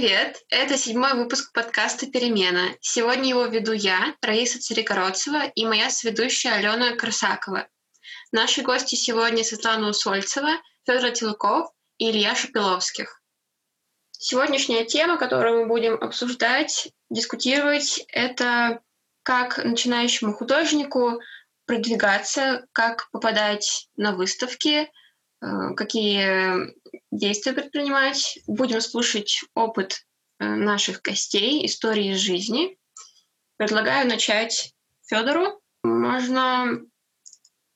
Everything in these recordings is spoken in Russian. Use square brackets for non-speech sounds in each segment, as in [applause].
привет! Это седьмой выпуск подкаста «Перемена». Сегодня его веду я, Раиса Царикородцева, и моя сведущая Алена Красакова. Наши гости сегодня Светлана Усольцева, Федор Телуков и Илья Шапиловских. Сегодняшняя тема, которую мы будем обсуждать, дискутировать, это как начинающему художнику продвигаться, как попадать на выставки, какие действия предпринимать. Будем слушать опыт э, наших гостей, истории из жизни. Предлагаю начать Федору. Можно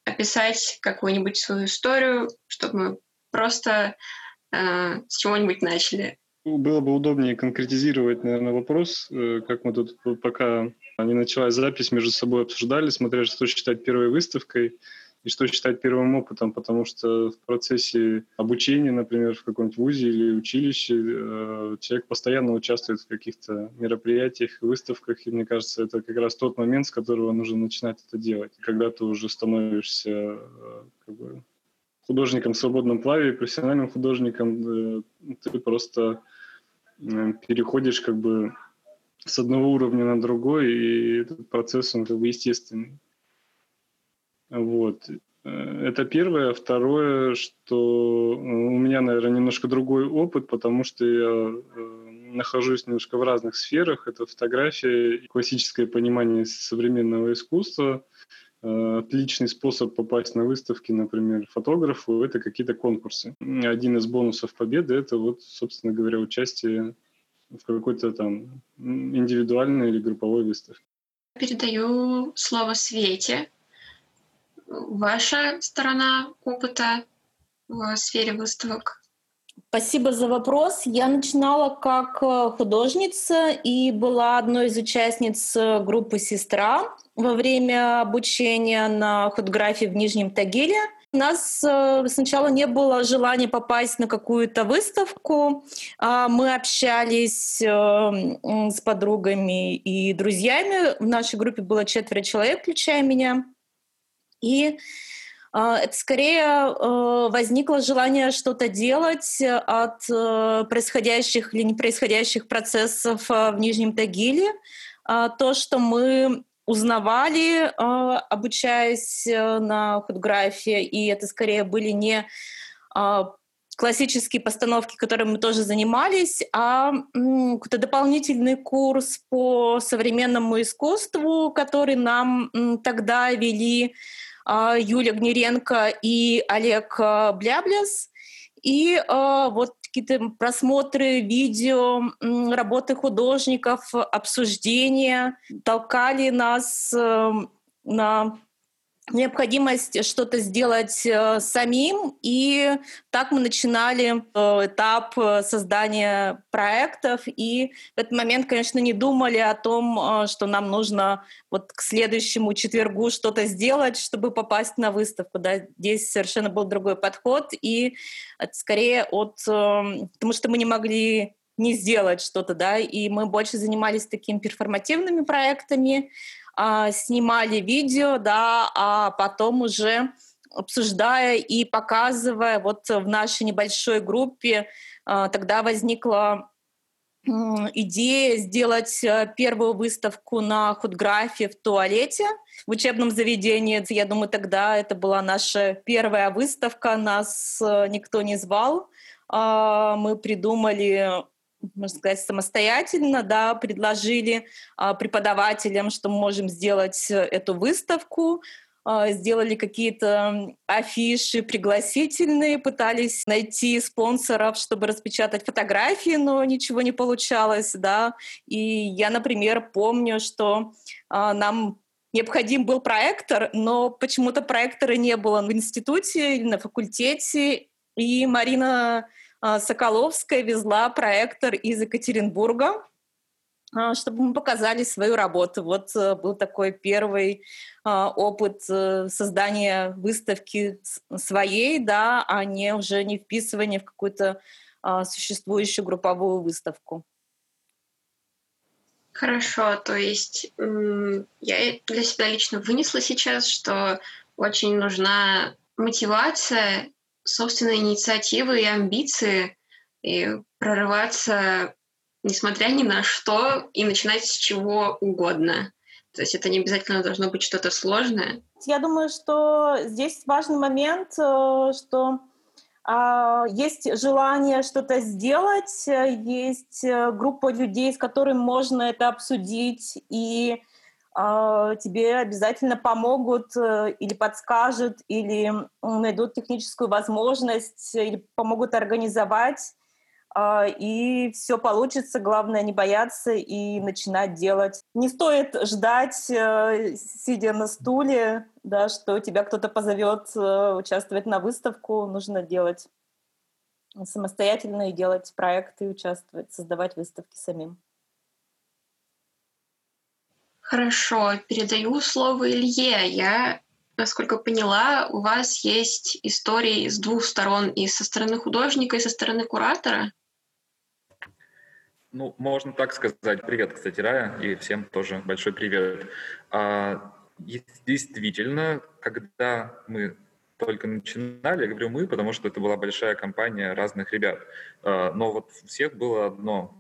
описать какую-нибудь свою историю, чтобы мы просто э, с чего-нибудь начали. Было бы удобнее конкретизировать, наверное, вопрос, э, как мы тут пока не началась запись, между собой обсуждали, смотрели, что считать первой выставкой и что считать первым опытом, потому что в процессе обучения, например, в каком-нибудь вузе или училище, э, человек постоянно участвует в каких-то мероприятиях, выставках, и мне кажется, это как раз тот момент, с которого нужно начинать это делать. Когда ты уже становишься э, как бы, художником в свободном плаве, профессиональным художником, э, ты просто переходишь как бы с одного уровня на другой, и этот процесс, он как бы естественный. Вот. Э, это первое. Второе, что у меня, наверное, немножко другой опыт, потому что я э, нахожусь немножко в разных сферах. Это фотография, классическое понимание современного искусства. Э, отличный способ попасть на выставки, например, фотографу, это какие-то конкурсы. Один из бонусов победы – это вот, собственно говоря, участие в какой-то там индивидуальной или групповой выставке. Передаю слово Свете ваша сторона опыта в сфере выставок? Спасибо за вопрос. Я начинала как э, художница и была одной из участниц э, группы «Сестра» во время обучения на фотографии в Нижнем Тагиле. У нас э, сначала не было желания попасть на какую-то выставку. А мы общались с подругами и друзьями. В нашей группе было четверо человек, включая меня. И а, это скорее э, возникло желание что-то делать от э, происходящих или не происходящих процессов э, в Нижнем Тагиле. А, то, что мы узнавали, обучаясь на фотографии, и это скорее были не а, классические постановки, которыми мы тоже занимались, а какой-то дополнительный курс по современному искусству, который нам тогда вели а, Юля Гнеренко и Олег а, Блябляс. И э, вот какие-то просмотры видео, работы художников, обсуждения толкали нас э, на необходимость что-то сделать э, самим, и так мы начинали э, этап э, создания проектов, и в этот момент, конечно, не думали о том, что нам нужно вот к следующему четвергу что-то сделать, чтобы попасть на выставку. Да? Здесь совершенно был другой подход, и скорее от... Потому что мы не могли не сделать что-то, да, и мы больше занимались такими перформативными проектами, а, снимали видео, да, а потом уже обсуждая и показывая, вот в нашей небольшой группе а, тогда возникла идея сделать э, первую выставку на худграфе в туалете в учебном заведении. Я думаю, тогда это была наша первая выставка, нас э, никто не звал. А, мы придумали можно сказать, самостоятельно, да, предложили а, преподавателям, что мы можем сделать э, эту выставку, а, сделали какие-то афиши пригласительные, пытались найти спонсоров, чтобы распечатать фотографии, но ничего не получалось, да. И я, например, помню, что а, нам необходим был проектор, но почему-то проектора не было в институте или на факультете, и Марина Соколовская везла проектор из Екатеринбурга, а, чтобы мы показали свою работу. Вот э, был такой первый а, опыт э, создания выставки своей, да, а не уже не вписывания в какую-то существующую групповую выставку. Хорошо, то есть я для себя лично вынесла сейчас, что очень нужна мотивация собственные инициативы и амбиции, и прорываться несмотря ни на что, и начинать с чего угодно. То есть это не обязательно должно быть что-то сложное. Я думаю, что здесь важный момент, э, что а, есть желание что-то сделать, есть э, группа людей, с которыми можно это обсудить, и тебе обязательно помогут э, или подскажут, или найдут техническую возможность, или помогут организовать. А, и все получится. Главное не бояться и начинать делать. Не стоит ждать, э, сидя на стуле, да, что тебя кто-то позовет э, участвовать на выставку. Нужно делать самостоятельно и делать проекты, участвовать, создавать выставки самим. Хорошо, передаю слово Илье. Я, насколько поняла, у вас есть истории с двух сторон, и со стороны художника, и со стороны куратора. Ну, можно так сказать. Привет, кстати, Рая, и всем тоже большой привет. А, действительно, когда мы только начинали, я говорю мы, потому что это была большая компания разных ребят. А, но вот у всех было одно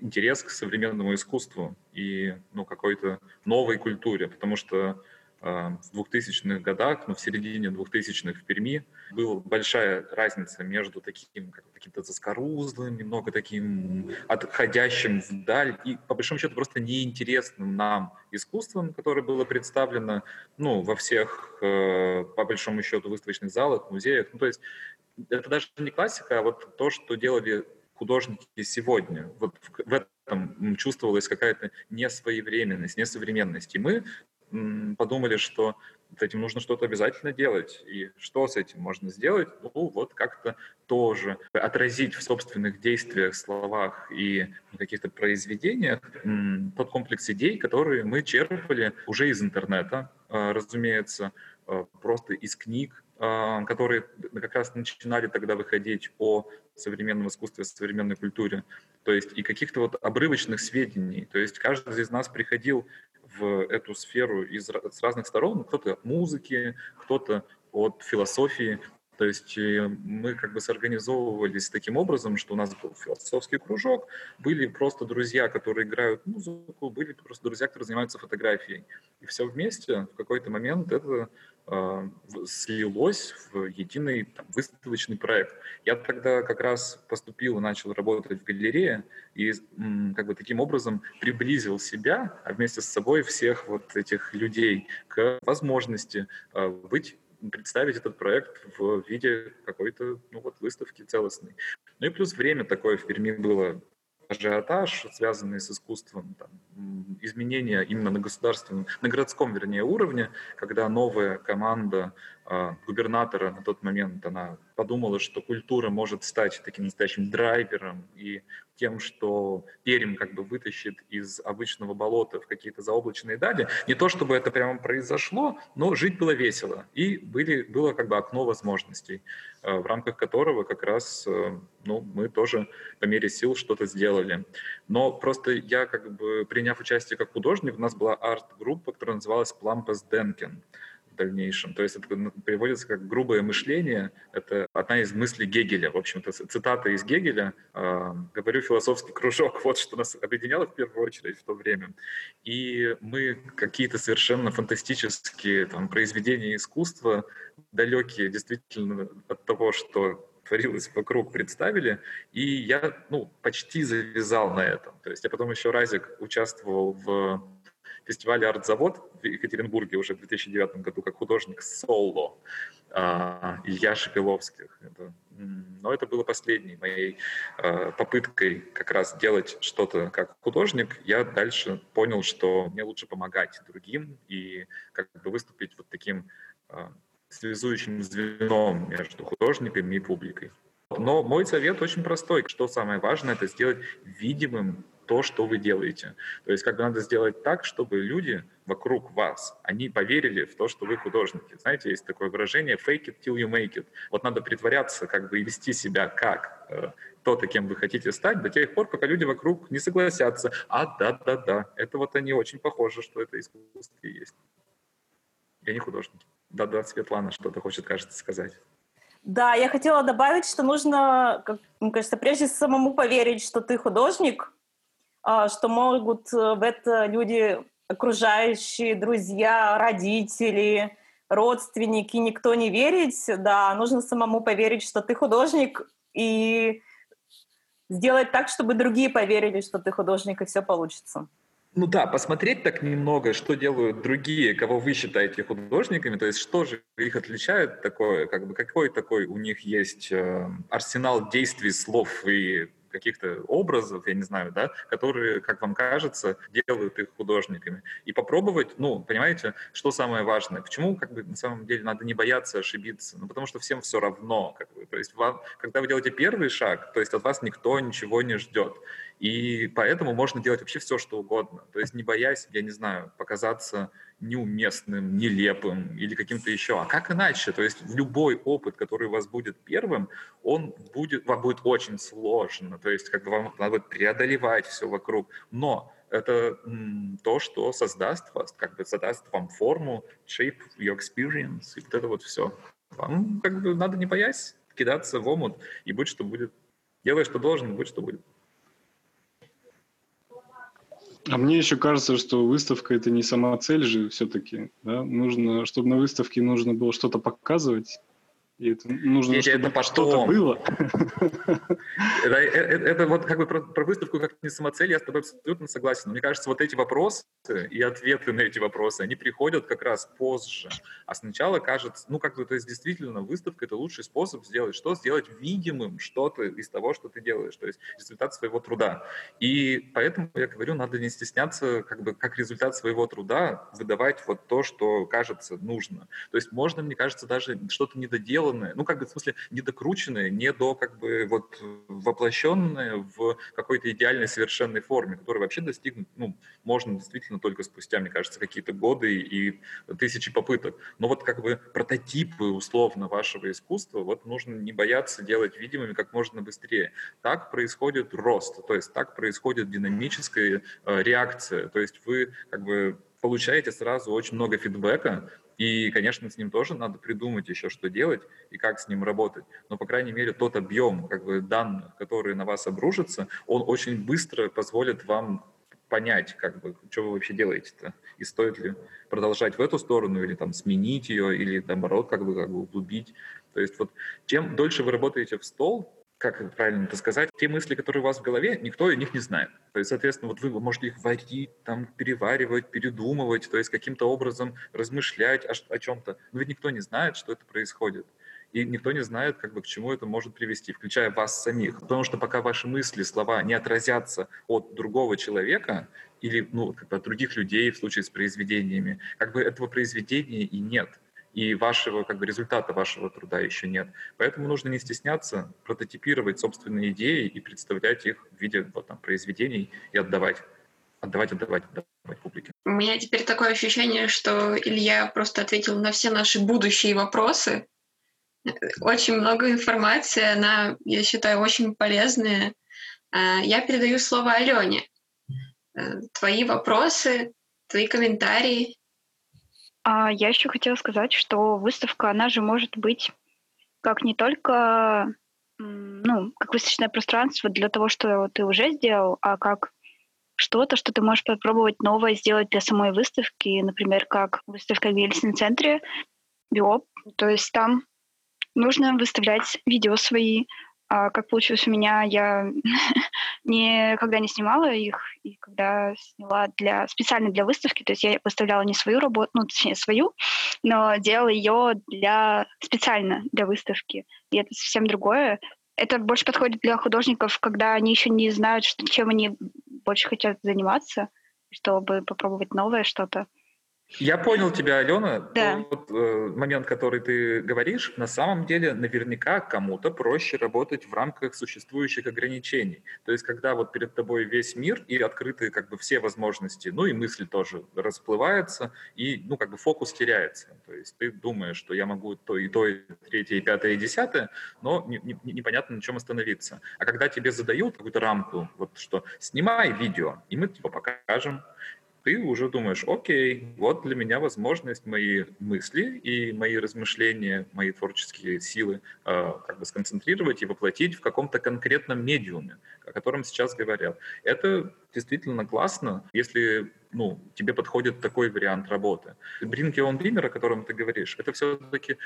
интерес к современному искусству и ну, какой-то новой культуре, потому что в 2000-х годах, ну, в середине 2000-х в Перми была большая разница между таким как, каким-то заскорузлым, немного таким отходящим вдаль и, по большому счету, просто неинтересным нам искусством, которое было представлено ну, во всех, э, по большому счету, выставочных залах, музеях. Ну, то есть это даже не классика, а вот то, что делали художники сегодня. Вот в, этом чувствовалась какая-то несвоевременность, несовременность. И мы подумали, что с этим нужно что-то обязательно делать. И что с этим можно сделать? Ну, вот как-то тоже отразить в собственных действиях, словах и каких-то произведениях тот комплекс идей, которые мы черпали уже из интернета, а, разумеется, а, просто из книг, а, которые как раз начинали тогда выходить о современном искусстве, современной культуре, то есть и каких-то вот обрывочных сведений. То есть каждый из нас приходил в эту сферу из, с разных сторон. Кто-то от музыки, кто-то от философии. То есть э, мы как бы сорганизовывались таким образом, что у нас был философский кружок, были просто друзья, которые играют музыку, были просто друзья, которые занимаются фотографией. И все вместе в какой-то момент это слилось в единый там, выставочный проект. Я тогда как раз поступил и начал работать в галерее, и как бы таким образом приблизил себя, а вместе с собой всех вот этих людей к возможности э, быть представить этот проект в виде какой-то ну, вот, выставки целостной. Ну и плюс время такое в Перми было ажиотаж, связанный с искусством, там, изменения именно на государственном, на городском, вернее, уровне, когда новая команда э, губернатора на тот момент, она подумала, что культура может стать таким настоящим драйвером и тем, что Пермь как бы вытащит из обычного болота в какие-то заоблачные дали. Не то, чтобы это прямо произошло, но жить было весело. И были, было как бы окно возможностей, э, в рамках которого как раз э, ну, мы тоже по мере сил что-то сделали. Но просто я, как бы приняв участие как художник, у нас была арт-группа, которая называлась «Плампас Денкен» дальнейшем. То есть это переводится как грубое мышление. Это одна из мыслей Гегеля. В общем-то, цитата из Гегеля. Э, говорю, философский кружок. Вот что нас объединяло в первую очередь в то время. И мы какие-то совершенно фантастические там, произведения искусства, далекие действительно от того, что творилось вокруг, представили, и я ну, почти завязал на этом. То есть я потом еще разик участвовал в фестивале «Артзавод» в Екатеринбурге уже в 2009 году как художник соло а, Илья Шепеловских. Это, но это было последней моей а, попыткой как раз делать что-то как художник. Я дальше понял, что мне лучше помогать другим и как бы выступить вот таким а, связующим звеном между художниками и публикой. Но мой совет очень простой. Что самое важное, это сделать видимым то, что вы делаете. То есть как бы надо сделать так, чтобы люди вокруг вас, они поверили в то, что вы художники. Знаете, есть такое выражение «fake it till you make it». Вот надо притворяться как бы и вести себя как э, то-то, кем вы хотите стать, до тех пор, пока люди вокруг не согласятся. А, да-да-да, это вот они очень похожи, что это искусство есть. Я не художник. Да-да, Светлана что-то хочет, кажется, сказать. Да, я хотела добавить, что нужно, как, мне кажется, прежде самому поверить, что ты художник, а, что могут э, в это люди окружающие, друзья, родители, родственники, никто не верить. Да, нужно самому поверить, что ты художник, и сделать так, чтобы другие поверили, что ты художник, и все получится. Ну да, посмотреть так немного, что делают другие, кого вы считаете художниками, то есть что же их отличает такое, как бы какой такой у них есть э, арсенал действий, слов и каких-то образов, я не знаю, да, которые, как вам кажется, делают их художниками. И попробовать, ну, понимаете, что самое важное? Почему, как бы, на самом деле надо не бояться ошибиться? Ну, потому что всем все равно, как бы, то есть вам, когда вы делаете первый шаг, то есть от вас никто ничего не ждет. И поэтому можно делать вообще все, что угодно. То есть не боясь, я не знаю, показаться неуместным, нелепым или каким-то еще. А как иначе? То есть любой опыт, который у вас будет первым, он будет, вам будет очень сложно. То есть как бы вам надо будет преодолевать все вокруг. Но это то, что создаст вас, как бы создаст вам форму, shape your experience, и вот это вот все. Вам как бы надо не боясь кидаться в омут, и будь что будет. Делай, что должен, будь что будет. А мне еще кажется, что выставка это не сама цель же все-таки. Да? Нужно, чтобы на выставке нужно было что-то показывать. И это нужно, Петя, чтобы это что-то было. Это, это, это вот как бы про, про выставку как не самоцель, я с тобой абсолютно согласен. Но мне кажется, вот эти вопросы и ответы на эти вопросы, они приходят как раз позже. А сначала кажется, ну как бы, то есть действительно выставка это лучший способ сделать что? Сделать видимым что-то из того, что ты делаешь, то есть результат своего труда. И поэтому я говорю, надо не стесняться как бы как результат своего труда выдавать вот то, что кажется нужно. То есть можно, мне кажется, даже что-то недоделать сделанное, ну, как бы, в смысле, недокрученное, не до, как бы, вот, воплощенное в какой-то идеальной совершенной форме, которую вообще достигнуть, ну, можно действительно только спустя, мне кажется, какие-то годы и тысячи попыток. Но вот, как бы, прототипы, условно, вашего искусства, вот, нужно не бояться делать видимыми как можно быстрее. Так происходит рост, то есть так происходит динамическая э, реакция, то есть вы, как бы, получаете сразу очень много фидбэка, и, конечно, с ним тоже надо придумать еще, что делать и как с ним работать. Но, по крайней мере, тот объем как бы, данных, которые на вас обрушатся, он очень быстро позволит вам понять, как бы, что вы вообще делаете-то, и стоит ли продолжать в эту сторону, или там сменить ее, или наоборот, как бы, как бы углубить. То есть вот чем дольше вы работаете в стол, как правильно это сказать, те мысли, которые у вас в голове, никто о них не знает. То есть, соответственно, вот вы можете их варить, там, переваривать, передумывать, то есть каким-то образом размышлять о, о чем-то. Но ведь никто не знает, что это происходит. И никто не знает, как бы, к чему это может привести, включая вас самих. Потому что пока ваши мысли, слова не отразятся от другого человека или ну, как бы от других людей в случае с произведениями, как бы этого произведения и нет и вашего как бы результата вашего труда еще нет. Поэтому нужно не стесняться прототипировать собственные идеи и представлять их в виде вот, там, произведений и отдавать, отдавать, отдавать, отдавать публике. У меня теперь такое ощущение, что Илья просто ответил на все наши будущие вопросы. Очень много информации, она, я считаю, очень полезная. А, я передаю слово Алене. Э, твои вопросы, твои комментарии. А я еще хотела сказать, что выставка, она же может быть как не только ну, как выставочное пространство для того, что ты уже сделал, а как что-то, что ты можешь попробовать новое сделать для самой выставки, например, как выставка в Ельцин центре, Биоп. То есть там нужно выставлять видео свои, а как получилось у меня, я никогда не снимала их, и когда сняла для, специально для выставки, то есть я выставляла не свою работу, ну, точнее, свою, но делала ее для, специально для выставки. И это совсем другое. Это больше подходит для художников, когда они еще не знают, что, чем они больше хотят заниматься, чтобы попробовать новое что-то. Я понял тебя, Алена. Да. Тот э, момент, который ты говоришь, на самом деле наверняка кому-то проще работать в рамках существующих ограничений. То есть, когда вот перед тобой весь мир и открыты как бы все возможности, ну и мысли тоже расплываются, и ну как бы фокус теряется. То есть ты думаешь, что я могу то и то, и третье, и пятое, и десятое, но не, не, непонятно на чем остановиться. А когда тебе задают какую-то рамку, вот что снимай видео, и мы типа покажем, ты уже думаешь, окей, вот для меня возможность мои мысли и мои размышления, мои творческие силы э, как бы сконцентрировать и воплотить в каком-то конкретном медиуме, о котором сейчас говорят. Это действительно классно, если ну, тебе подходит такой вариант работы. Your Own Dreamer, о котором ты говоришь, это все-таки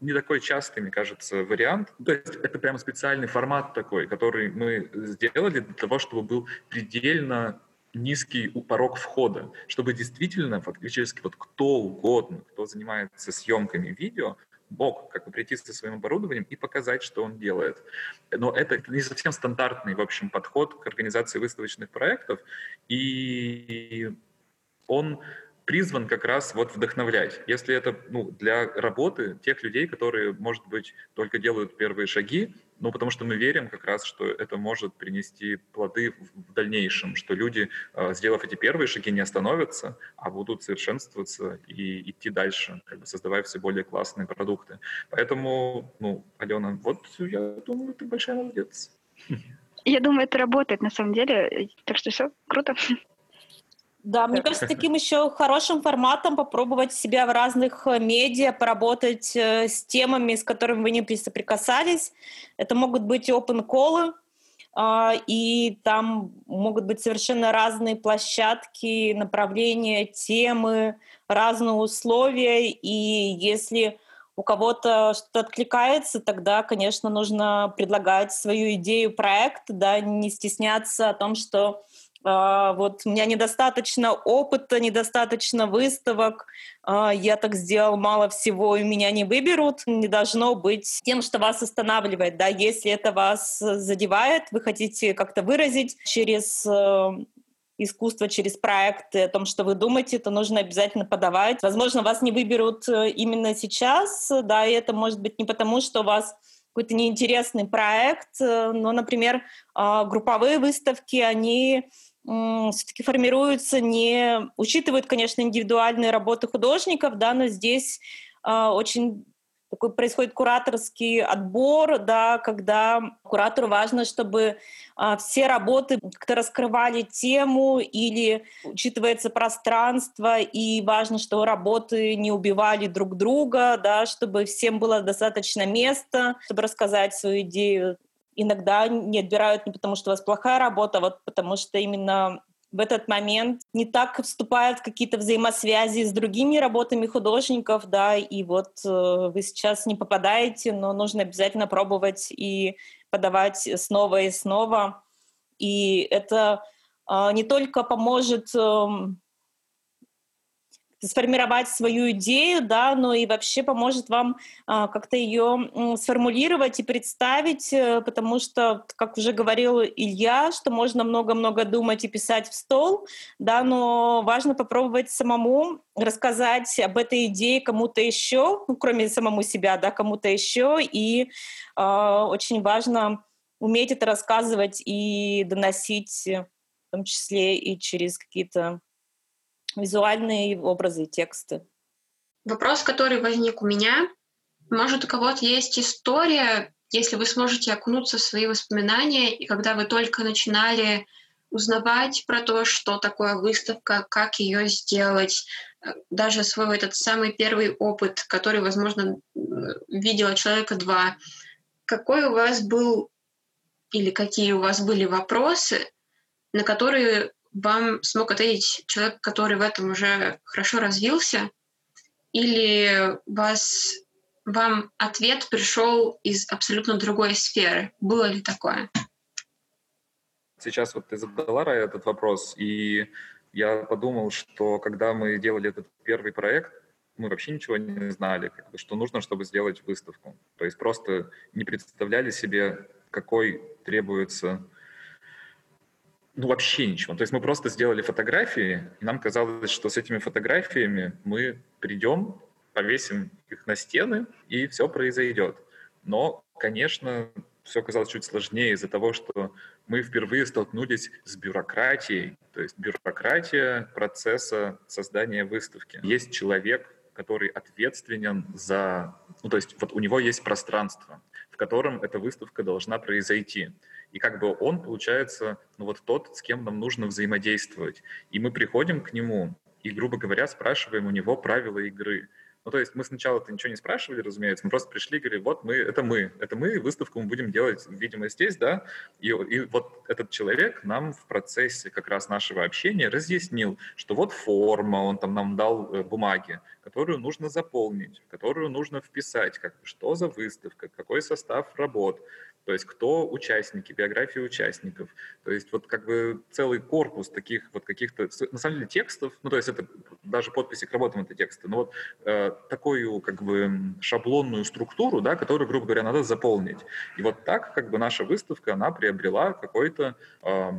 не такой частый, мне кажется, вариант. То есть это прямо специальный формат такой, который мы сделали для того, чтобы был предельно низкий порог входа, чтобы действительно фактически вот кто угодно, кто занимается съемками видео, мог как бы прийти со своим оборудованием и показать, что он делает. Но это не совсем стандартный, в общем, подход к организации выставочных проектов, и он призван как раз вот вдохновлять. Если это ну, для работы тех людей, которые, может быть, только делают первые шаги, ну, потому что мы верим как раз, что это может принести плоды в дальнейшем, что люди, а, сделав эти первые шаги, не остановятся, а будут совершенствоваться и идти дальше, как бы создавая все более классные продукты. Поэтому, ну, Алена, вот я думаю, ты большая молодец. Я думаю, это работает на самом деле. Так что все, круто. Да, мне кажется, таким еще хорошим форматом попробовать себя в разных э, медиа, поработать э, с темами, с которыми вы не соприкасались. Это могут быть open колы, а, и там могут быть совершенно разные площадки, направления, темы, разные условия. И если у кого-то что-то откликается, тогда, конечно, нужно предлагать свою идею, проект, да, не стесняться о том, что вот у меня недостаточно опыта, недостаточно выставок, а, я так сделал мало всего, и меня не выберут, не должно быть тем, что вас останавливает, да, если это вас задевает, вы хотите как-то выразить через э, искусство через проекты, о том, что вы думаете, то нужно обязательно подавать. Возможно, вас не выберут э, именно сейчас, да, и это может быть не потому, что у вас какой-то неинтересный проект, э, но, например, а, групповые выставки, они все-таки формируются, не учитывают, конечно, индивидуальные работы художников, да, но здесь э, очень такой происходит кураторский отбор, да, когда куратору важно, чтобы э, все работы как-то раскрывали тему или учитывается пространство, и важно, что работы не убивали друг друга, да, чтобы всем было достаточно места, чтобы рассказать свою идею иногда не отбирают не потому, что у вас плохая работа, а вот потому что именно в этот момент не так вступают какие-то взаимосвязи с другими работами художников, да, и вот э, вы сейчас не попадаете, но нужно обязательно пробовать и подавать снова и снова. И это э, не только поможет э, сформировать свою идею, да, но и вообще поможет вам а, как-то ее сформулировать и представить, э, потому что, как уже говорил Илья, что можно много-много думать и писать в стол, да, но важно попробовать самому рассказать об этой идее кому-то еще, ну, кроме самому себя, да, кому-то еще, и э, очень важно уметь это рассказывать и доносить, в том числе и через какие-то визуальные образы и тексты. Вопрос, который возник у меня. Может, у кого-то есть история, если вы сможете окунуться в свои воспоминания, и когда вы только начинали узнавать про то, что такое выставка, как ее сделать, э, даже свой этот самый первый опыт, который, возможно, видела человека два. Какой у вас был или какие у вас были вопросы, на которые вам смог ответить человек, который в этом уже хорошо развился, или вас, вам ответ пришел из абсолютно другой сферы? Было ли такое? Сейчас вот ты задала, Рая, этот вопрос, и я подумал, что когда мы делали этот первый проект, мы вообще ничего не знали, как бы, что нужно, чтобы сделать выставку. То есть просто не представляли себе, какой требуется ну, вообще ничего. То есть мы просто сделали фотографии, и нам казалось, что с этими фотографиями мы придем, повесим их на стены, и все произойдет. Но, конечно, все оказалось чуть сложнее из-за того, что мы впервые столкнулись с бюрократией, то есть бюрократия процесса создания выставки. Есть человек, который ответственен за... Ну, то есть вот у него есть пространство, в котором эта выставка должна произойти. И как бы он, получается, ну вот тот, с кем нам нужно взаимодействовать. И мы приходим к нему и, грубо говоря, спрашиваем у него правила игры. Ну, то есть мы сначала-то ничего не спрашивали, разумеется, мы просто пришли и говорили, вот мы, это мы, это мы, выставку мы будем делать, видимо, здесь, да, и, и вот этот человек нам в процессе как раз нашего общения разъяснил, что вот форма, он там нам дал э, бумаги, которую нужно заполнить, которую нужно вписать, как, что за выставка, какой состав работ, то есть кто участники, биографии участников. То есть вот как бы целый корпус таких вот каких-то, на самом деле, текстов, ну то есть это даже подписи к работам это тексты, но вот э, такую как бы шаблонную структуру, да, которую, грубо говоря, надо заполнить. И вот так как бы наша выставка, она приобрела какой-то э,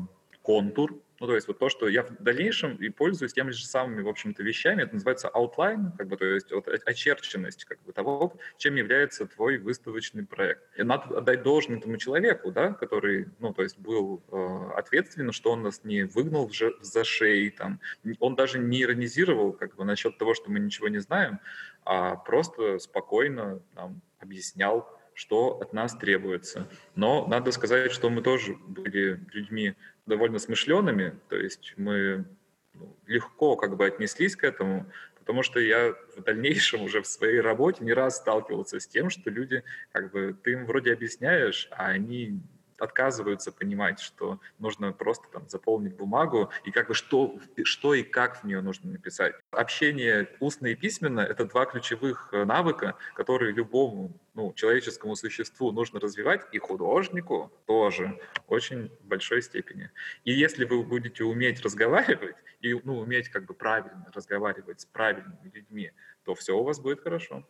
контур, ну, то есть вот то, что я в дальнейшем и пользуюсь теми же самыми, в общем-то, вещами, это называется outline, как бы, то есть вот очерченность как бы, того, чем является твой выставочный проект. И надо отдать должное этому человеку, да, который, ну, то есть был э, ответственен, что он нас не выгнал в, же, за шеи, там, он даже не иронизировал как бы насчет того, что мы ничего не знаем, а просто спокойно нам объяснял, что от нас требуется. Но надо сказать, что мы тоже были людьми довольно смышленными, то есть мы ну, легко как бы отнеслись к этому, потому что я в дальнейшем уже в своей работе не раз сталкивался с тем, что люди, как бы, ты им вроде объясняешь, а они отказываются понимать, что нужно просто там заполнить бумагу и как бы что, что и как в нее нужно написать. Общение устно и письменно — это два ключевых э, навыка, которые любому ну, человеческому существу нужно развивать, и художнику тоже в очень большой степени. И если вы будете уметь разговаривать, и ну, уметь как бы правильно разговаривать с правильными людьми, то все у вас будет хорошо.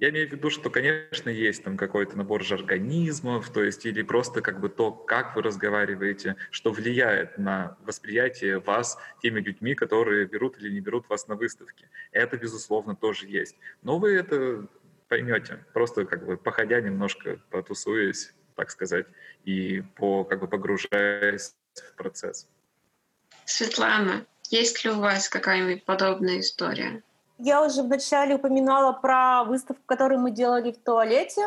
Я имею в виду, что, конечно, есть там какой-то набор жаргонизмов, то есть или просто как бы то, как вы разговариваете, что влияет на восприятие вас теми людьми, которые берут или не берут вас на выставке. Это, безусловно, тоже есть. Но вы это поймете, просто как бы походя немножко, потусуясь, так сказать, и по, как бы погружаясь в процесс. Светлана, есть ли у вас какая-нибудь подобная история? Я уже вначале упоминала про выставку, которую мы делали в туалете.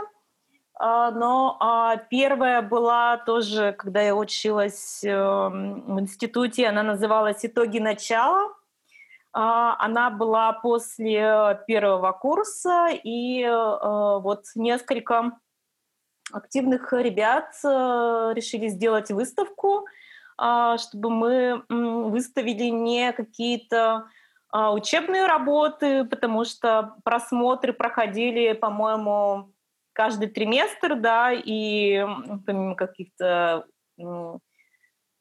А, но а, первая была тоже, когда я училась эм, в институте, она называлась «Итоги начала». А, она была после первого курса, и э, вот несколько активных ребят э, решили сделать выставку, чтобы мы выставили не какие-то учебные работы, потому что просмотры проходили, по-моему, каждый триместр, да, и помимо каких-то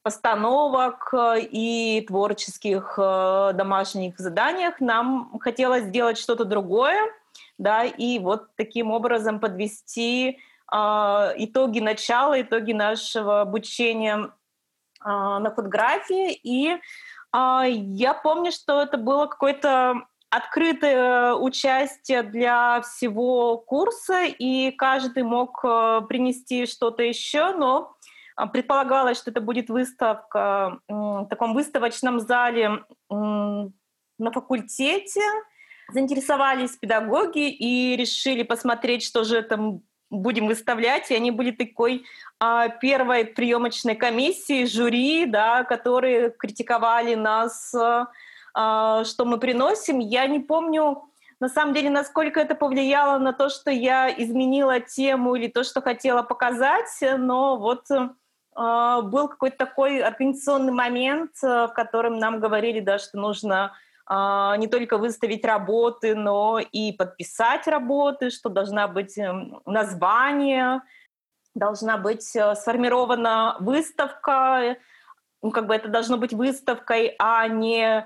постановок и творческих э, домашних заданиях нам хотелось сделать что-то другое, да, и вот таким образом подвести э, итоги начала, итоги нашего обучения э, на фотографии. И а, я помню, что это было какое-то открытое участие для всего курса, и каждый мог э, принести что-то еще, но а, предполагалось, что это будет выставка в таком выставочном зале на факультете. Заинтересовались педагоги и решили посмотреть, что же там будем выставлять, и они были такой а, первой приемочной комиссии, жюри, да, которые критиковали нас, а, что мы приносим. Я не помню, на самом деле, насколько это повлияло на то, что я изменила тему или то, что хотела показать, но вот а, был какой-то такой организационный момент, в котором нам говорили, да, что нужно а, не только выставить работы, но и подписать работы, что должна быть эм, название, должна быть э, сформирована выставка, ну, как бы это должно быть выставкой, а не э,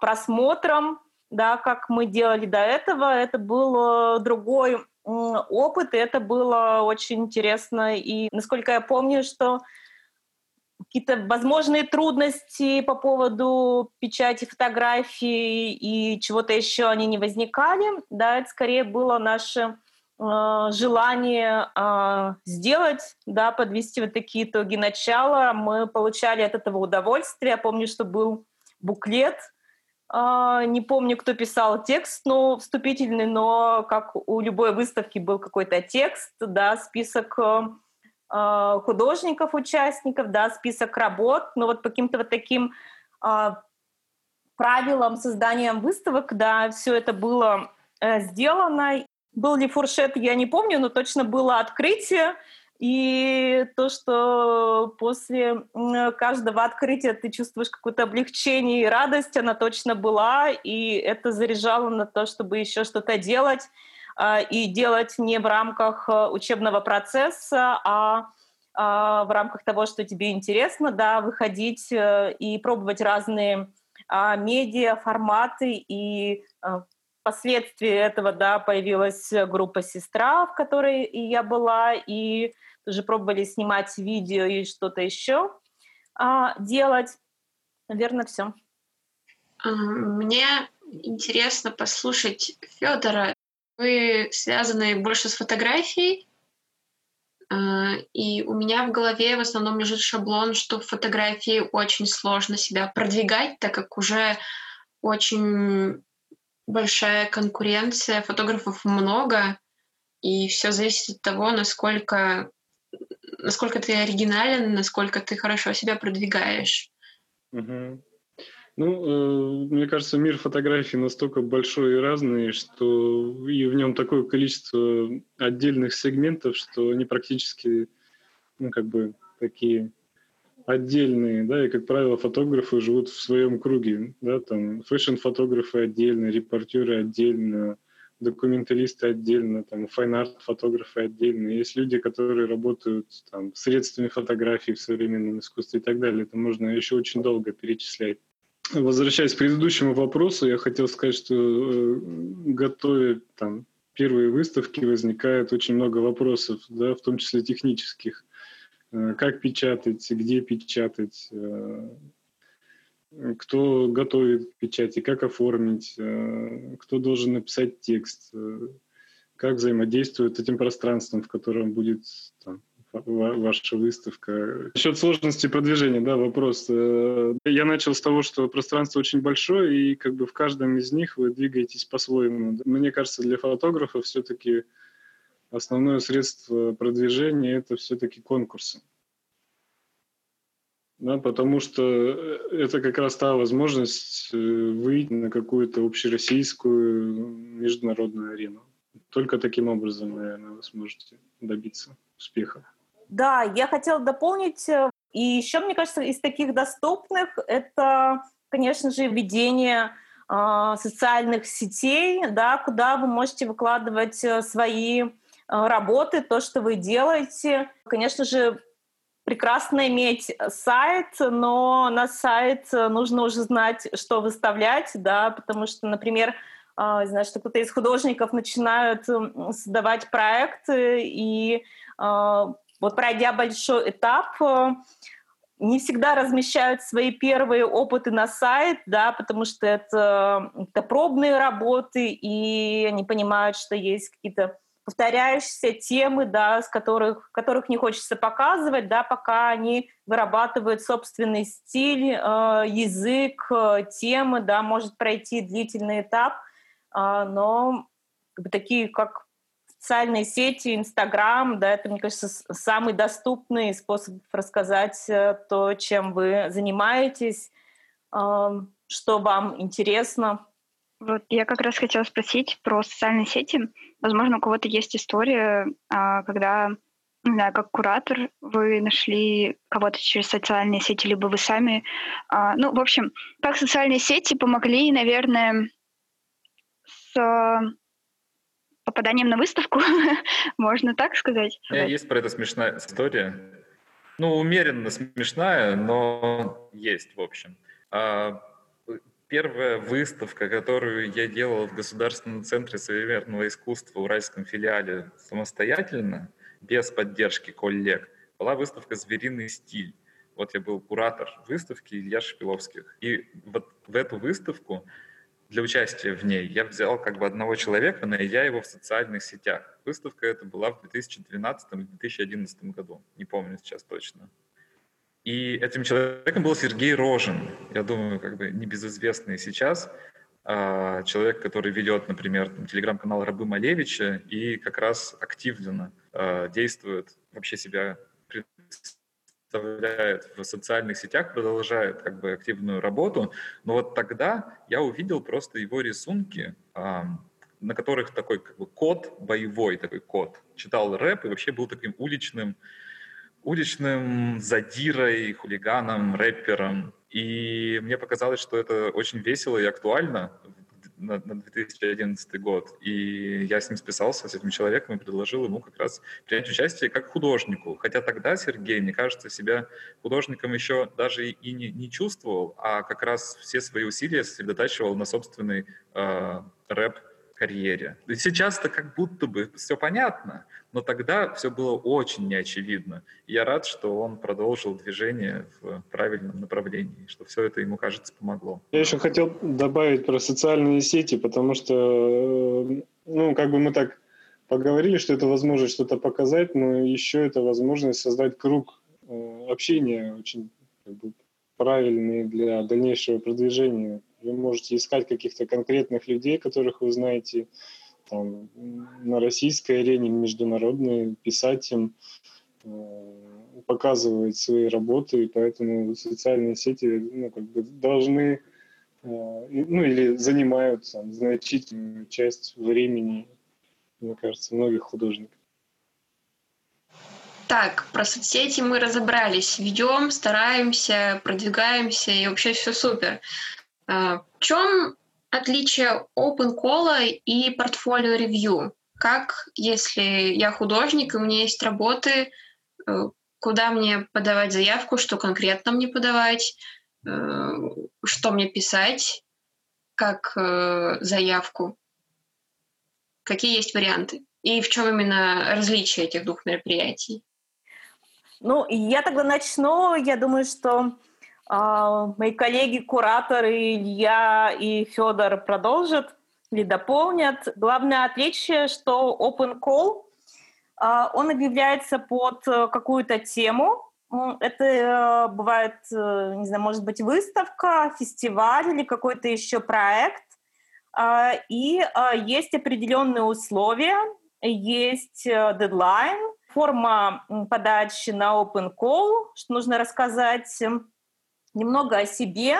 просмотром, да, как мы делали до этого. Это был э, другой опыт, и это было очень интересно. И насколько я помню, что какие-то возможные трудности по поводу печати фотографий и чего-то еще они не возникали. Да, это скорее было наше э, желание э, сделать, да, подвести вот такие итоги начала. Мы получали от этого удовольствие. Я помню, что был буклет, э, не помню, кто писал текст, но вступительный, но как у любой выставки был какой-то текст, да, список э, художников, участников, да, список работ, но вот по каким-то вот таким правилам созданием выставок, да, все это было сделано. Был ли фуршет, я не помню, но точно было открытие, и то, что после каждого открытия ты чувствуешь какое-то облегчение и радость, она точно была, и это заряжало на то, чтобы еще что-то делать, а, и делать не в рамках э, учебного процесса, а, а в рамках того, что тебе интересно, да, выходить э, и пробовать разные а, медиа, форматы, и э, впоследствии этого, да, появилась группа «Сестра», в которой и я была, и тоже пробовали снимать видео и что-то еще а, делать. Наверное, все. Мне интересно послушать Федора. Вы связаны больше с фотографией, а, и у меня в голове в основном лежит шаблон, что в фотографии очень сложно себя продвигать, так как уже очень большая конкуренция, фотографов много, и все зависит от того, насколько насколько ты оригинален, насколько ты хорошо себя продвигаешь. Угу. Ну, э, мне кажется, мир фотографий настолько большой и разный, что и в нем такое количество отдельных сегментов, что они практически, ну, как бы такие отдельные, да, и, как правило, фотографы живут в своем круге, да, там фэшн-фотографы отдельно, репортеры отдельно, документалисты отдельно, там, fine art фотографы отдельно. Есть люди, которые работают там, средствами фотографии в современном искусстве и так далее. Это можно еще очень долго перечислять. Возвращаясь к предыдущему вопросу, я хотел сказать, что э, готовя там, первые выставки, возникает очень много вопросов, да, в том числе технических. Э, как печатать, где печатать, э, кто готовит к печати, как оформить, э, кто должен написать текст, э, как взаимодействует этим пространством, в котором будет там, ваша выставка. Насчет сложности продвижения, да, вопрос. Э, я начал с того, что пространство очень большое, и как бы в каждом из них вы двигаетесь по-своему. Мне кажется, для фотографа все-таки основное средство продвижения – это все-таки конкурсы да, потому что э, это как раз та возможность э, выйти на какую-то общероссийскую международную арену. Только таким образом, наверное, вы сможете добиться успеха. Да, я хотела дополнить, э, и еще, мне кажется, из таких доступных это, конечно же, ведение э, социальных сетей, да, куда вы можете выкладывать свои работы, то, что вы делаете. Конечно же, прекрасно иметь сайт, но на сайт нужно уже знать, что выставлять, да, потому что, например, а, знаешь, что кто-то из художников начинают создавать проекты, и а, вот пройдя большой этап, э, не всегда размещают свои первые опыты на сайт, да, потому что это, это пробные работы, и они понимают, что есть какие-то повторяющиеся темы, да, с которых, которых не хочется показывать, да, пока они вырабатывают собственный стиль, э, язык, э, темы, да, может пройти длительный этап, э, но как бы, такие, как социальные сети, Инстаграм, да, это, мне кажется, самый доступный способ рассказать э, то, чем вы занимаетесь, э, что вам интересно. Вот я как раз хотела спросить про социальные сети. Возможно, у кого-то есть история, а, когда, не знаю, как куратор вы нашли кого-то через социальные сети, либо вы сами. А, ну, в общем, как социальные сети помогли, наверное, с попаданием на выставку, [laughs] можно так сказать. У меня есть про это смешная история. Ну, умеренно смешная, но есть, в общем. А, первая выставка, которую я делал в Государственном центре современного искусства в Уральском филиале самостоятельно, без поддержки коллег, была выставка «Звериный стиль». Вот я был куратор выставки Илья Шпиловских. И вот в эту выставку для участия в ней я взял как бы одного человека, найдя его в социальных сетях. Выставка эта была в 2012-2011 году, не помню сейчас точно. И этим человеком был Сергей Рожин, я думаю, как бы небезызвестный сейчас, а, человек, который ведет, например, телеграм-канал Рабы Малевича и как раз активно а, действует, вообще себя выставляет в социальных сетях, продолжает как бы активную работу. Но вот тогда я увидел просто его рисунки, на которых такой как бы код боевой, такой код. Читал рэп и вообще был таким уличным, уличным задирой, хулиганом, рэпером. И мне показалось, что это очень весело и актуально на, на 2011 год. И я с ним списался, с этим человеком, и предложил ему как раз принять участие как художнику. Хотя тогда Сергей, мне кажется, себя художником еще даже и не, не чувствовал, а как раз все свои усилия сосредотачивал на собственной э, рэп карьере. Сейчас-то как будто бы все понятно, но тогда все было очень неочевидно. Я рад, что он продолжил движение в правильном направлении, что все это ему, кажется, помогло. Я еще хотел добавить про социальные сети, потому что, ну, как бы мы так поговорили, что это возможность что-то показать, но еще это возможность создать круг э, общения очень как бы, правильный для дальнейшего продвижения вы можете искать каких-то конкретных людей, которых вы знаете там, на российской арене, международной, писать им, э, показывать свои работы, и поэтому социальные сети ну, как бы должны э, ну или занимают там, значительную часть времени, мне кажется, многих художников. Так, про соцсети мы разобрались. Ведем, стараемся, продвигаемся, и вообще все супер. А, в чем отличие open call и портфолио ревью? Как, если я художник, и у меня есть работы, э, куда мне подавать заявку, что конкретно мне подавать, э, что мне писать, как э, заявку? Какие есть варианты? И в чем именно различие этих двух мероприятий? Ну, я тогда начну. Я думаю, что а, мои коллеги-кураторы Илья и Федор продолжат или дополнят. Главное отличие, что Open Call, а, он объявляется под э, какую-то тему. Это э, бывает, э, не знаю, может быть, выставка, фестиваль или какой-то еще проект. А, и есть определенные условия, есть дедлайн, форма подачи на Open Call, что нужно рассказать немного о себе,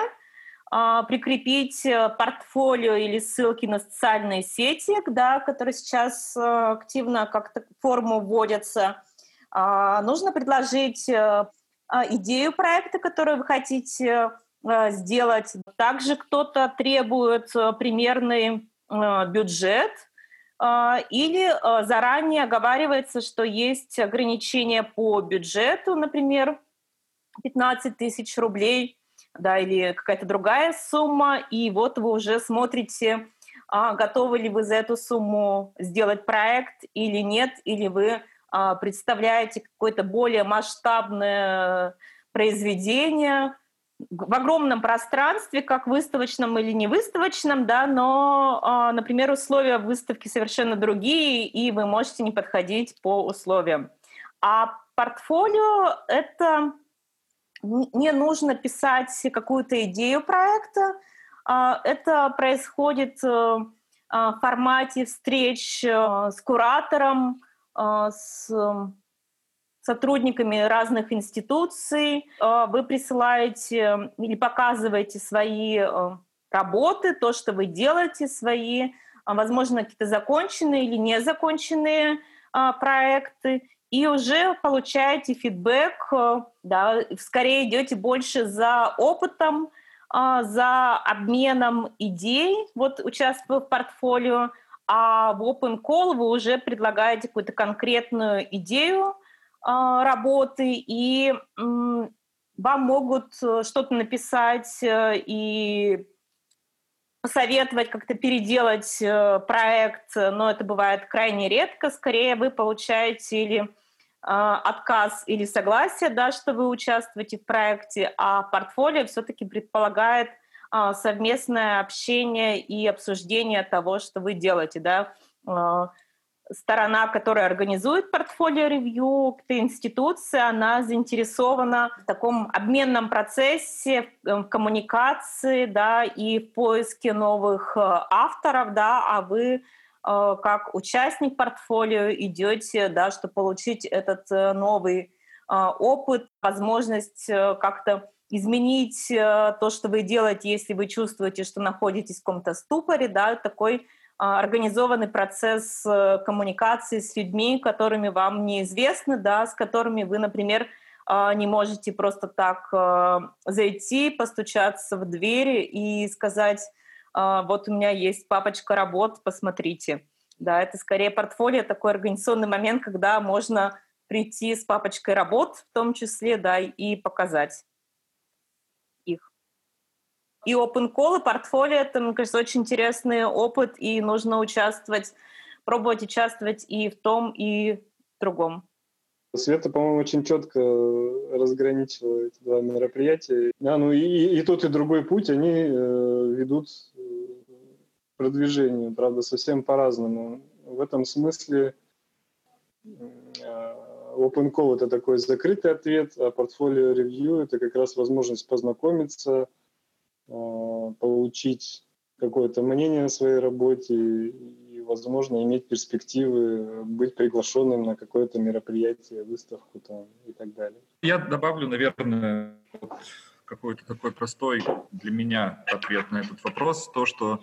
а, прикрепить э, портфолио или ссылки на социальные сети, да, которые сейчас э, активно как-то форму вводятся. А, нужно предложить э, а, идею проекта, которую вы хотите сделать. Также кто-то требует примерный бюджет, или заранее оговаривается, что есть ограничения по бюджету, например, 15 тысяч рублей, да, или какая-то другая сумма, и вот вы уже смотрите, а, готовы ли вы за эту сумму сделать проект или нет, или вы а, представляете какое-то более масштабное произведение в огромном пространстве, как выставочном или не выставочном, да, но, а, например, условия выставки совершенно другие, и вы можете не подходить по условиям. А портфолио — это не нужно писать какую-то идею проекта. А, это происходит э, а, в формате встреч э, с куратором, э, с сотрудниками разных институций. Вы присылаете или показываете свои работы, то, что вы делаете, свои, возможно, какие-то законченные или незаконченные проекты и уже получаете фидбэк, э, да, скорее идете больше за опытом, а, за обменом идей, вот участвуя в портфолио, а в Open Call вы уже предлагаете какую-то конкретную идею а, работы, и вам могут э, что-то написать э, и посоветовать как-то переделать проект, но это бывает крайне редко. Скорее вы получаете или отказ или согласие, да, что вы участвуете в проекте, а портфолио все-таки предполагает а, совместное общение и обсуждение того, что вы делаете, да. А, сторона, которая организует портфолио-ревью, институция, она заинтересована в таком обменном процессе, в коммуникации, да, и в поиске новых авторов, да, а вы как участник портфолио идете, да, чтобы получить этот э, новый опыт, возможность как-то изменить то, что вы делаете, если вы чувствуете, что находитесь в каком-то ступоре, да, такой организованный процесс коммуникации с людьми, которыми вам неизвестны, да, с которыми вы, например, не можете просто так зайти, постучаться в двери и сказать, вот у меня есть папочка работ, посмотрите. Да, это скорее портфолио, такой организационный момент, когда можно прийти с папочкой работ, в том числе, да, и показать их. И open call, и портфолио, это, мне кажется, очень интересный опыт, и нужно участвовать, пробовать участвовать и в том, и в другом. Света, по-моему, очень четко разграничила эти два мероприятия. Да, ну и, и тот, и другой путь, они э, ведут продвижению, правда, совсем по-разному. В этом смысле э, Open Call — это такой закрытый ответ, а портфолио ревью — это как раз возможность познакомиться, э, получить какое-то мнение о своей работе и, возможно, иметь перспективы быть приглашенным на какое-то мероприятие, выставку там, и так далее. Я добавлю, наверное, какой-то такой простой для меня ответ на этот вопрос, то, что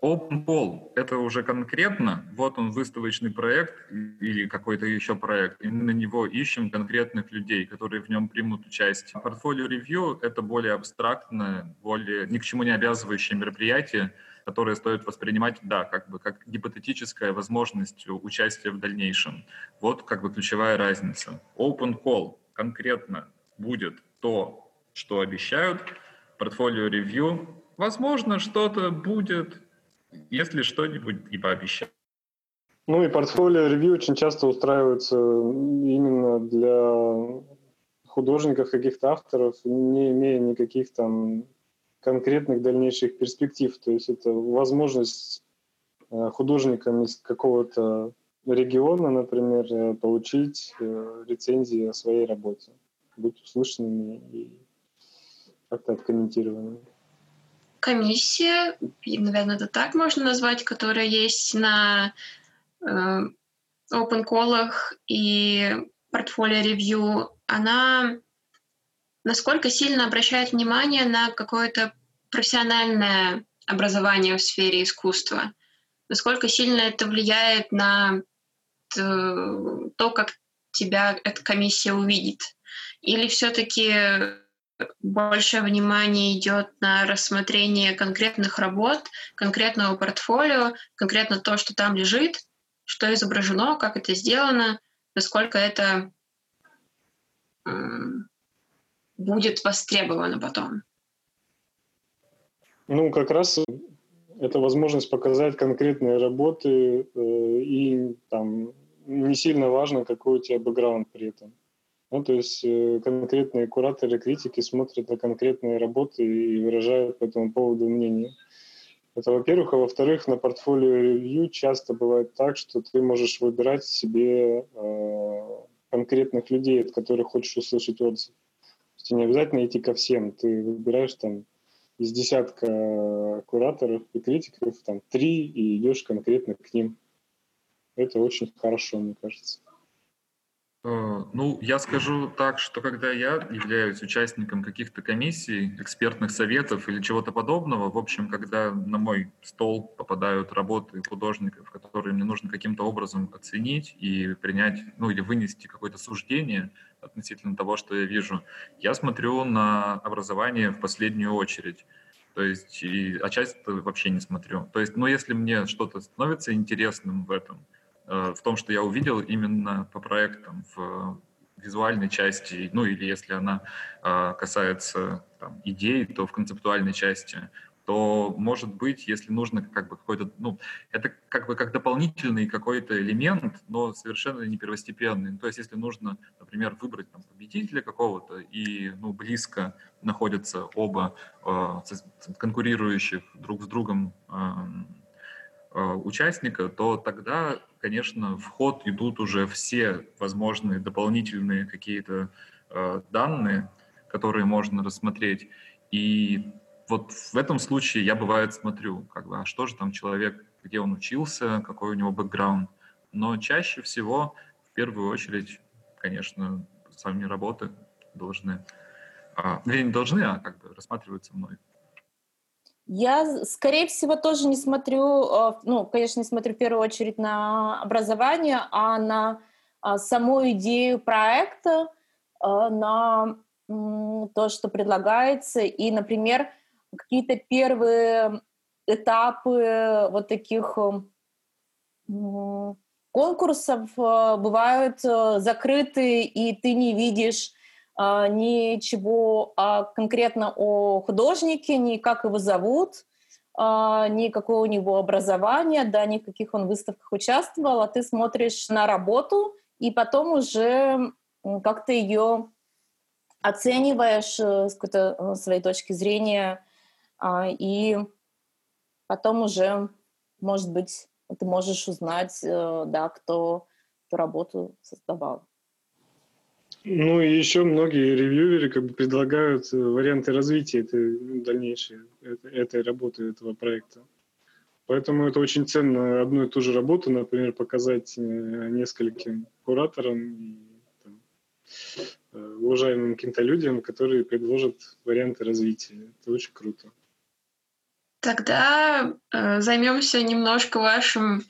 Open Call – это уже конкретно, вот он выставочный проект или какой-то еще проект, и мы на него ищем конкретных людей, которые в нем примут участие. Портфолио ревью – это более абстрактное, более ни к чему не обязывающее мероприятие, которое стоит воспринимать, да, как бы как гипотетическая возможность участия в дальнейшем. Вот как бы ключевая разница. Open Call конкретно будет то, что обещают. Портфолио ревью Возможно, что-то будет, если что-нибудь не пообещать. Ну и портфолио ревью очень часто устраиваются именно для художников, каких-то авторов, не имея никаких там конкретных дальнейших перспектив. То есть это возможность э, художникам из какого-то региона, например, э, получить э, рецензии о своей работе, быть услышанными и как-то откомментированными комиссия, наверное, это так можно назвать, которая есть на э, open call и портфолио ревью, она насколько сильно обращает внимание на какое-то профессиональное образование в сфере искусства, насколько сильно это влияет на то, как тебя эта комиссия увидит. Или все-таки больше внимания идет на рассмотрение конкретных работ, конкретного портфолио, конкретно то, что там лежит, что изображено, как это сделано, насколько это будет востребовано потом. Ну, как раз это возможность показать конкретные работы, э, и там не сильно важно, какой у тебя бэкграунд при этом. Ну, то есть э, конкретные кураторы, критики смотрят на конкретные работы и выражают по этому поводу мнение. Это во-первых. А во-вторых, на портфолио ревью часто бывает так, что ты можешь выбирать себе э, конкретных людей, от которых хочешь услышать отзыв. То есть не обязательно идти ко всем. Ты выбираешь там из десятка кураторов и критиков там три и идешь конкретно к ним. Это очень хорошо, мне кажется. Э, ну, я скажу так, что когда я являюсь участником каких-то комиссий, экспертных советов или чего-то подобного, в общем, когда на мой стол попадают работы художников, которые мне нужно каким-то образом оценить и принять, ну или вынести какое-то суждение относительно того, что я вижу, я смотрю на образование в последнюю очередь. То есть, и, а часть вообще не смотрю. То есть, ну, если мне что-то становится интересным в этом, в том, что я увидел именно по проектам в визуальной части, ну или если она э, касается там, идей, то в концептуальной части, то, может быть, если нужно как бы какой-то, ну, это как бы как дополнительный какой-то элемент, но совершенно не первостепенный. То есть, если нужно, например, выбрать там, победителя какого-то, и, ну, близко находятся оба э, конкурирующих друг с другом э, Э, участника, то тогда, конечно, в ход идут уже все возможные дополнительные какие-то э, данные, которые можно рассмотреть. И вот в этом случае я, бывает, смотрю, как бы, а что же там человек, где он учился, какой у него бэкграунд. Но чаще всего, в первую очередь, конечно, сами работы должны, а, не должны, а как бы рассматриваются мной. Я, скорее всего, тоже не смотрю, э, ну, конечно, не смотрю в первую очередь на образование, а на а, саму идею проекта, э, на то, что предлагается, и, например, какие-то первые этапы вот таких конкурсов э, бывают закрыты, и ты не видишь ничего а, конкретно о художнике, ни как его зовут, а, ни какое у него образование, да, ни в каких он выставках участвовал, а ты смотришь на работу и потом уже как-то ее оцениваешь э, с какой-то э, своей точки зрения, и потом уже, может быть, ты можешь узнать, э, да, кто эту работу создавал. Ну и еще многие ревьюеры как бы предлагают э, варианты развития этой дальнейшей этой, этой работы, этого проекта. Поэтому это очень ценно одну и ту же работу, например, показать э, нескольким кураторам и там, э, уважаемым каким-то людям, которые предложат варианты развития. Это очень круто. Тогда э, займемся немножко вашим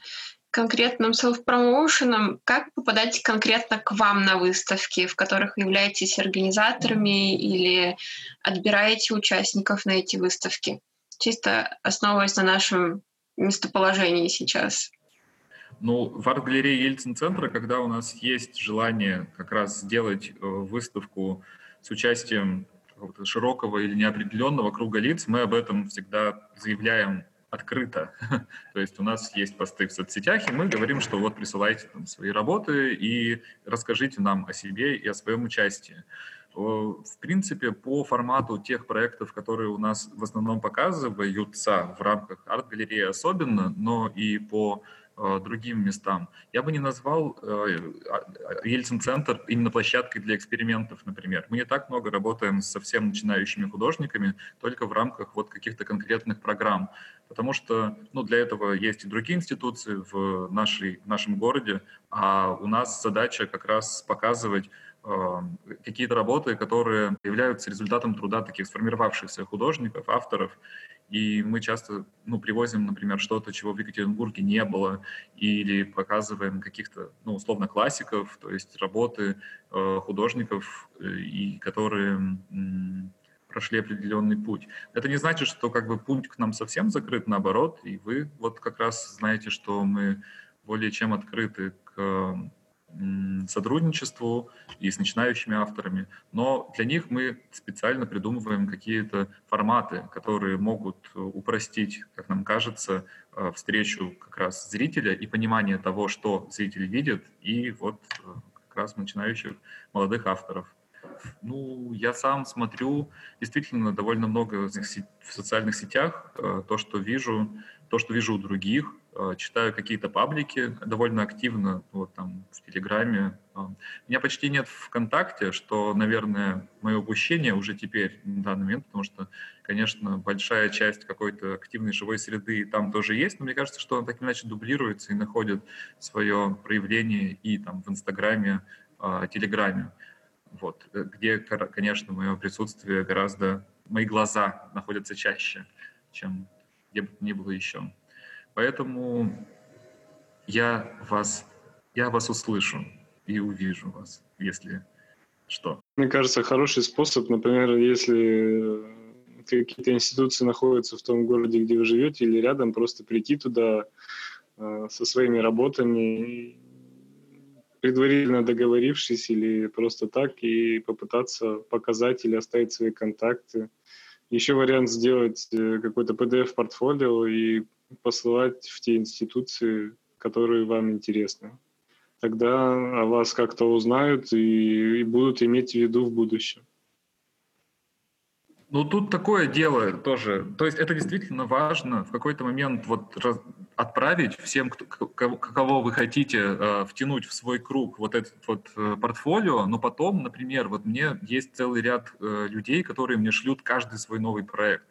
конкретным селф-промоушеном, как попадать конкретно к вам на выставки, в которых являетесь организаторами или отбираете участников на эти выставки? Чисто основываясь на нашем местоположении сейчас. Ну, в арт-галерее Ельцин-центра, когда у нас есть желание как раз сделать э, выставку с участием широкого или неопределенного круга лиц, мы об этом всегда заявляем открыто. [laughs] То есть у нас есть посты в соцсетях, и мы говорим, что вот присылайте там свои работы и расскажите нам о себе и о своем участии. В принципе, по формату тех проектов, которые у нас в основном показываются в рамках арт-галереи особенно, но и по другим местам. Я бы не назвал э, а, Ельцин-центр именно площадкой для экспериментов, например. Мы не так много работаем с совсем начинающими художниками, только в рамках вот каких-то конкретных программ. Потому что ну, для этого есть и другие институции в, нашей, в нашем городе, а у нас задача как раз показывать э, какие-то работы, которые являются результатом труда таких сформировавшихся художников, авторов, и мы часто ну, привозим, например, что-то, чего в Екатеринбурге не было, или показываем каких-то, ну, условно, классиков, то есть работы э, художников, э, и которые м, прошли определенный путь. Это не значит, что как бы путь к нам совсем закрыт, наоборот, и вы вот как раз знаете, что мы более чем открыты к сотрудничеству и с начинающими авторами. Но для них мы специально придумываем какие-то форматы, которые могут э, упростить, как нам кажется, э, встречу как раз зрителя и понимание того, что зритель видит, и вот э, как раз начинающих молодых авторов. Ну, я сам смотрю действительно довольно много в социальных сетях, то, что вижу, то, что вижу у других, Э, читаю какие-то паблики довольно активно, вот там в Телеграме. Э, меня почти нет ВКонтакте, что, наверное, мое упущение уже теперь, на данный момент, потому что, конечно, большая часть какой-то активной живой среды там тоже есть, но мне кажется, что она так или иначе дублируется и находит свое проявление и там в Инстаграме, э, Телеграме. Вот, где, конечно, мое присутствие гораздо, мои глаза находятся чаще, чем где бы ни было еще. Поэтому я вас, я вас услышу и увижу вас, если что. Мне кажется, хороший способ, например, если какие-то институции находятся в том городе, где вы живете, или рядом, просто прийти туда э, со своими работами, предварительно договорившись или просто так, и попытаться показать или оставить свои контакты. Еще вариант сделать э, какой-то PDF-портфолио и посылать в те институции, которые вам интересны. Тогда о вас как-то узнают и, и будут иметь в виду в будущем. Ну, тут такое дело тоже. То есть это действительно важно в какой-то момент вот раз, отправить всем, кто, кого вы хотите э, втянуть в свой круг вот этот вот э, портфолио, но потом, например, вот мне есть целый ряд э, людей, которые мне шлют каждый свой новый проект.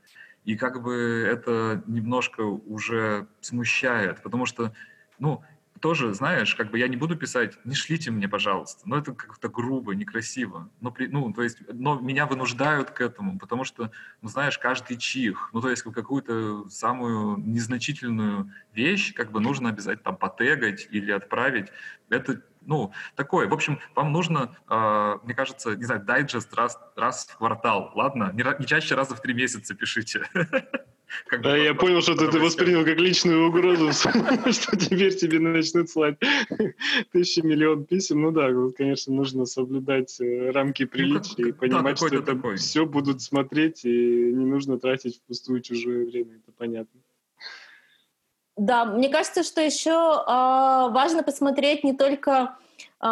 И как бы это немножко уже смущает, потому что, ну, тоже, знаешь, как бы я не буду писать, не шлите мне, пожалуйста. Но это как-то грубо, некрасиво. Но, при, ну, то есть, но меня вынуждают к этому, потому что, ну, знаешь, каждый чих, ну, то есть какую-то самую незначительную вещь как бы нужно обязательно там потегать или отправить. Это ну, такое. В общем, вам нужно, э, мне кажется, не знаю, дайджест раз, раз в квартал, ладно? Не, не чаще раза в три месяца пишите. [laughs] Как да, я понял, что ты, ты воспринял как личную угрозу, [laughs] что теперь тебе начнут слать [laughs] тысячи миллион писем. Ну да, конечно, нужно соблюдать э, рамки ну, приличия и понимать, что это все будут смотреть, и не нужно тратить впустую чужое время, это понятно. Да, мне кажется, что еще э, важно посмотреть не только, э,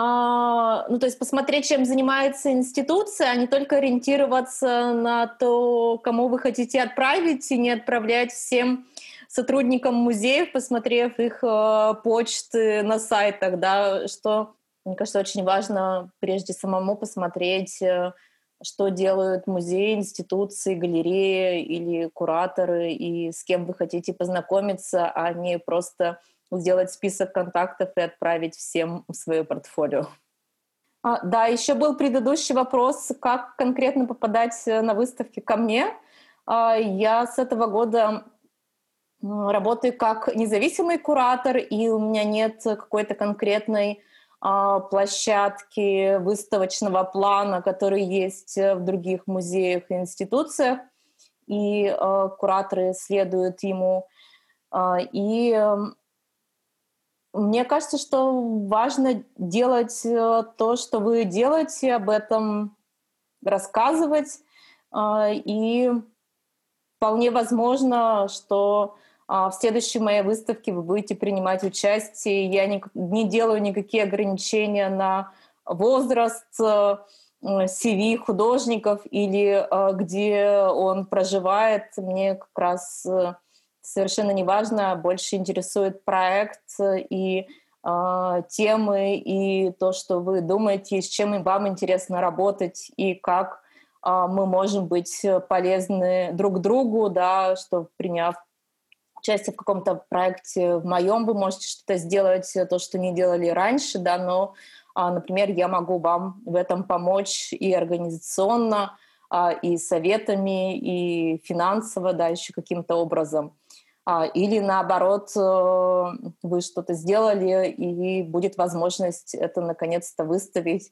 ну то есть посмотреть, чем занимается институция, а не только ориентироваться на то, кому вы хотите отправить, и не отправлять всем сотрудникам музеев, посмотрев их э, почты на сайтах, да, что, мне кажется, очень важно прежде самому посмотреть, э, что делают музеи, институции, галереи или кураторы, и с кем вы хотите познакомиться, а не просто сделать список контактов и отправить всем в свое портфолио. А, да, еще был предыдущий вопрос, как конкретно попадать на выставки ко мне. А, я с этого года работаю как независимый куратор, и у меня нет какой-то конкретной площадки выставочного плана, которые есть э, в других музеях и институциях, и э, кураторы следуют ему. А, и эм, мне кажется, что важно делать э, то, что вы делаете, об этом рассказывать. А, и вполне возможно, что а, в следующей моей выставке вы будете принимать участие. Я не, не делаю никакие ограничения на возраст, CV э, художников или э, где он проживает. Мне как раз э, совершенно не важно, больше интересует проект и темы, и то, что вы думаете, с чем вам интересно работать, и как мы можем быть полезны друг другу, да, что приняв участие в каком-то проекте в моем, вы можете что-то сделать, э, то, что не делали раньше, да, но, а, например, я могу вам в этом помочь и организационно, а, и советами, и финансово, да, еще каким-то образом. А, или наоборот, э, вы что-то сделали, и будет возможность это наконец-то выставить,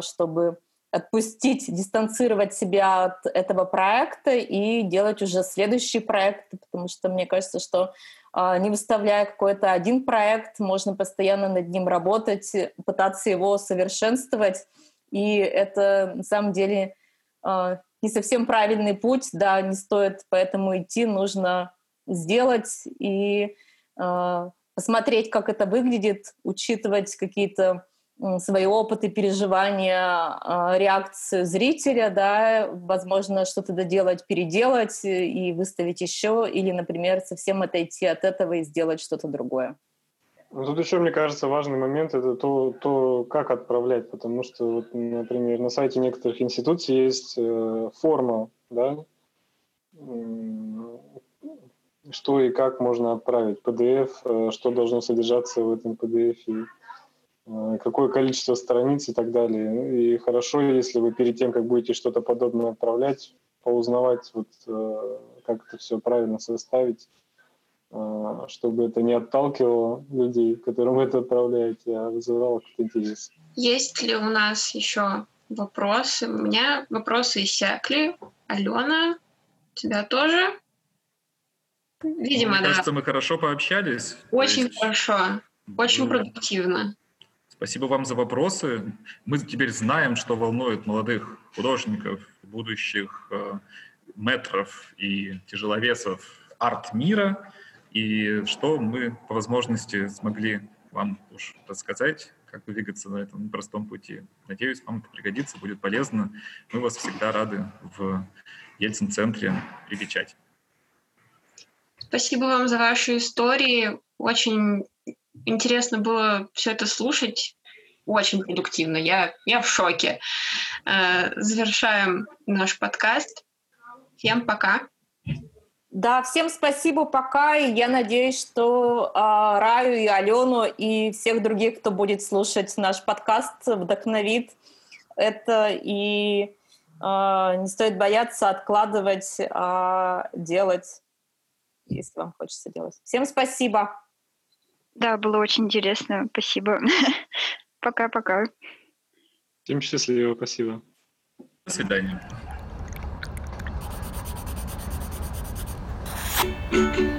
чтобы отпустить, дистанцировать себя от этого проекта и делать уже следующий проект, потому что мне кажется, что а, не выставляя какой-то один проект, можно постоянно над ним работать, пытаться его совершенствовать, и это на самом деле а, не совсем правильный путь, да, не стоит поэтому идти, нужно сделать и а, посмотреть, как это выглядит, учитывать какие-то свои опыты, переживания, а, реакцию зрителя, да, возможно, что-то доделать, переделать и выставить еще, или, например, совсем отойти от этого и сделать что-то другое. Ну, тут еще, мне кажется, важный момент это то, то, как отправлять, потому что, вот, например, на сайте некоторых институций есть э, форма, да, что и как можно отправить, PDF, э, что должно содержаться в этом PDF, Э, какое количество страниц и так далее. Ну, и хорошо, если вы перед тем, как будете что-то подобное отправлять, поузнавать, вот, э, как это все правильно составить, э, чтобы это не отталкивало людей, которым вы это отправляете, а вызывало какой-то интерес. Есть ли у нас еще вопросы? У меня вопросы иссякли. Алена, тебя тоже? Видимо, Мне да. кажется, мы хорошо пообщались. Очень есть... хорошо, очень продуктивно. Спасибо вам за вопросы. Мы теперь знаем, что волнует молодых художников, будущих э, метров и тяжеловесов арт-мира, и что мы по возможности смогли вам уж рассказать, как двигаться на этом простом пути. Надеюсь, вам это пригодится, будет полезно. Мы вас всегда рады в Ельцин-центре привечать. Спасибо вам за ваши истории. Очень интересно было все это слушать. Очень продуктивно. Я, я в шоке. Э, завершаем наш подкаст. Всем пока. Да, всем спасибо, пока. И я надеюсь, что э, Раю и Алену и всех других, кто будет слушать наш подкаст, вдохновит это. И э, не стоит бояться откладывать, э, делать, если вам хочется делать. Всем спасибо. Да, было очень интересно. Спасибо. [laughs] Пока-пока. Всем счастливо. Спасибо. До свидания. Thank you.